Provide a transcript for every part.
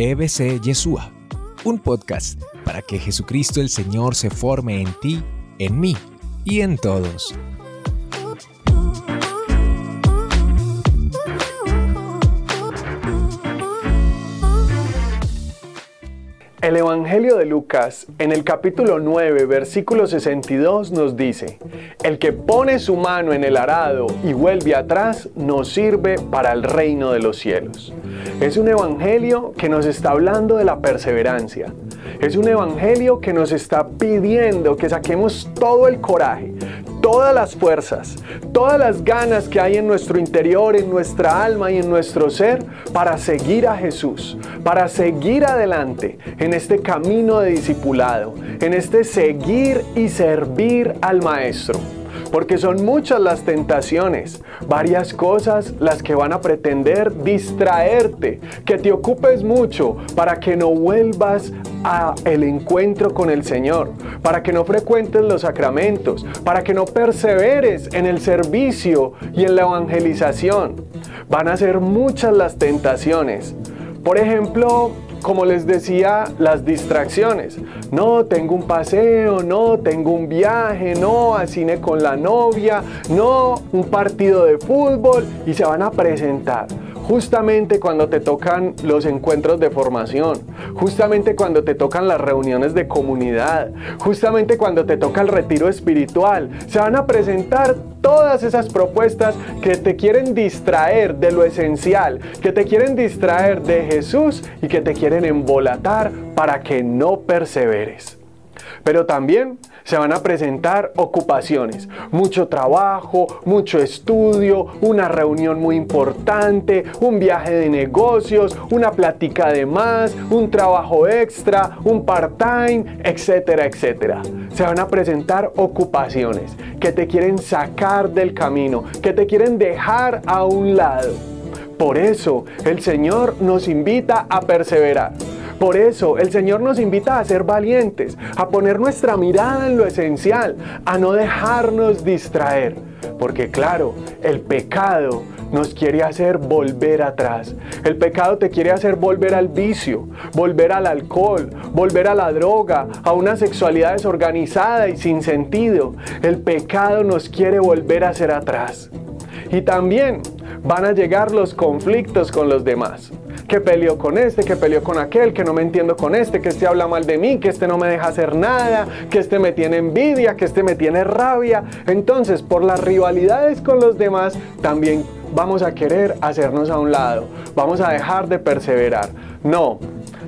EBC Yeshua, un podcast para que Jesucristo el Señor se forme en ti, en mí y en todos. El Evangelio de Lucas, en el capítulo 9, versículo 62, nos dice, El que pone su mano en el arado y vuelve atrás, no sirve para el reino de los cielos. Es un Evangelio que nos está hablando de la perseverancia. Es un Evangelio que nos está pidiendo que saquemos todo el coraje, todas las fuerzas, todas las ganas que hay en nuestro interior, en nuestra alma y en nuestro ser para seguir a Jesús, para seguir adelante en este camino de discipulado, en este seguir y servir al Maestro porque son muchas las tentaciones, varias cosas las que van a pretender distraerte, que te ocupes mucho para que no vuelvas a el encuentro con el Señor, para que no frecuentes los sacramentos, para que no perseveres en el servicio y en la evangelización. Van a ser muchas las tentaciones. Por ejemplo, como les decía, las distracciones. No, tengo un paseo, no, tengo un viaje, no, al cine con la novia, no, un partido de fútbol y se van a presentar justamente cuando te tocan los encuentros de formación, justamente cuando te tocan las reuniones de comunidad, justamente cuando te toca el retiro espiritual. Se van a presentar todas esas propuestas que te quieren distraer de lo esencial, que te quieren distraer de Jesús y que te quieren embolatar para que no perseveres. Pero también se van a presentar ocupaciones, mucho trabajo, mucho estudio, una reunión muy importante, un viaje de negocios, una plática de más, un trabajo extra, un part-time, etcétera, etcétera. Se van a presentar ocupaciones que te quieren sacar del camino, que te quieren dejar a un lado. Por eso el Señor nos invita a perseverar. Por eso el Señor nos invita a ser valientes, a poner nuestra mirada en lo esencial, a no dejarnos distraer. Porque claro, el pecado nos quiere hacer volver atrás. El pecado te quiere hacer volver al vicio, volver al alcohol, volver a la droga, a una sexualidad desorganizada y sin sentido. El pecado nos quiere volver a hacer atrás. Y también van a llegar los conflictos con los demás que peleó con este, que peleó con aquel, que no me entiendo con este, que este habla mal de mí, que este no me deja hacer nada, que este me tiene envidia, que este me tiene rabia. Entonces, por las rivalidades con los demás, también vamos a querer hacernos a un lado, vamos a dejar de perseverar. No,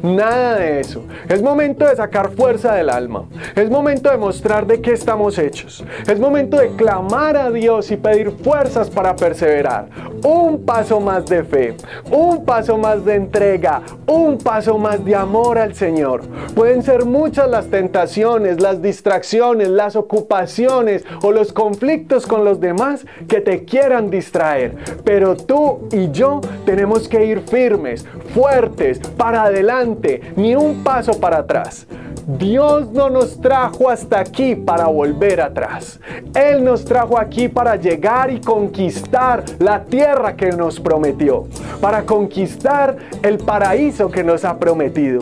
Nada de eso. Es momento de sacar fuerza del alma. Es momento de mostrar de qué estamos hechos. Es momento de clamar a Dios y pedir fuerzas para perseverar. Un paso más de fe, un paso más de entrega, un paso más de amor al Señor. Pueden ser muchas las tentaciones, las distracciones, las ocupaciones o los conflictos con los demás que te quieran distraer. Pero tú y yo tenemos que ir firmes, fuertes, para adelante ni un paso para atrás. Dios no nos trajo hasta aquí para volver atrás. Él nos trajo aquí para llegar y conquistar la tierra que nos prometió, para conquistar el paraíso que nos ha prometido.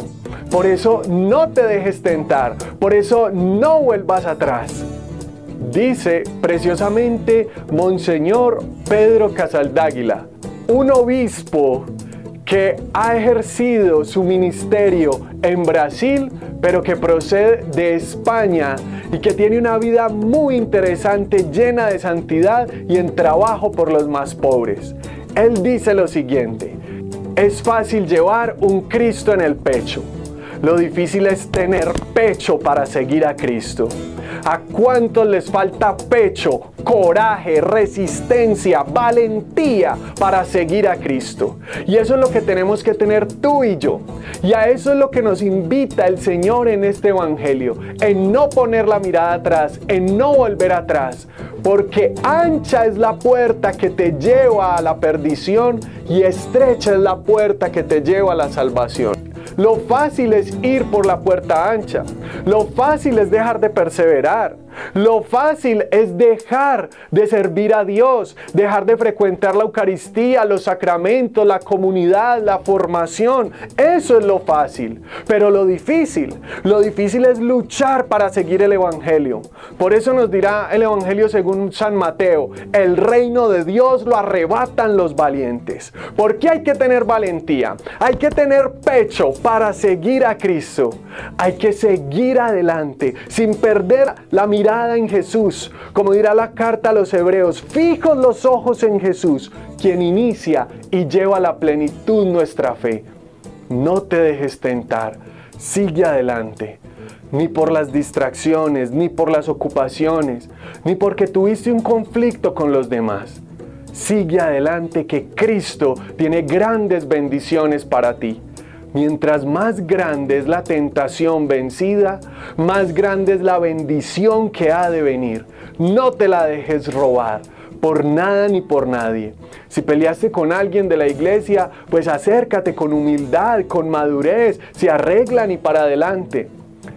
Por eso no te dejes tentar, por eso no vuelvas atrás. Dice preciosamente Monseñor Pedro Casaldáguila, un obispo que ha ejercido su ministerio en Brasil, pero que procede de España y que tiene una vida muy interesante, llena de santidad y en trabajo por los más pobres. Él dice lo siguiente, es fácil llevar un Cristo en el pecho. Lo difícil es tener pecho para seguir a Cristo. ¿A cuántos les falta pecho, coraje, resistencia, valentía para seguir a Cristo? Y eso es lo que tenemos que tener tú y yo. Y a eso es lo que nos invita el Señor en este Evangelio, en no poner la mirada atrás, en no volver atrás, porque ancha es la puerta que te lleva a la perdición y estrecha es la puerta que te lleva a la salvación. Lo fácil es ir por la puerta ancha. Lo fácil es dejar de perseverar. Lo fácil es dejar de servir a Dios, dejar de frecuentar la Eucaristía, los sacramentos, la comunidad, la formación. Eso es lo fácil. Pero lo difícil, lo difícil es luchar para seguir el Evangelio. Por eso nos dirá el Evangelio según San Mateo, el reino de Dios lo arrebatan los valientes. ¿Por qué hay que tener valentía? Hay que tener pecho para seguir a Cristo. Hay que seguir adelante sin perder la mirada en Jesús. Como dirá la carta a los hebreos, fijos los ojos en Jesús, quien inicia y lleva a la plenitud nuestra fe. No te dejes tentar, sigue adelante ni por las distracciones, ni por las ocupaciones, ni porque tuviste un conflicto con los demás. Sigue adelante que Cristo tiene grandes bendiciones para ti. Mientras más grande es la tentación vencida, más grande es la bendición que ha de venir. No te la dejes robar por nada ni por nadie. Si peleaste con alguien de la iglesia, pues acércate con humildad, con madurez, se arreglan y para adelante.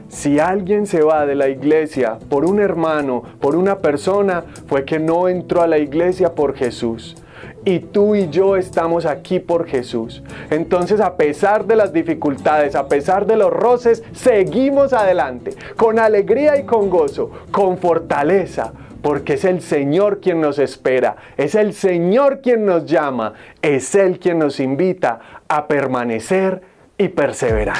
Si alguien se va de la iglesia por un hermano, por una persona, fue que no entró a la iglesia por Jesús. Y tú y yo estamos aquí por Jesús. Entonces, a pesar de las dificultades, a pesar de los roces, seguimos adelante, con alegría y con gozo, con fortaleza, porque es el Señor quien nos espera, es el Señor quien nos llama, es Él quien nos invita a permanecer y perseverar.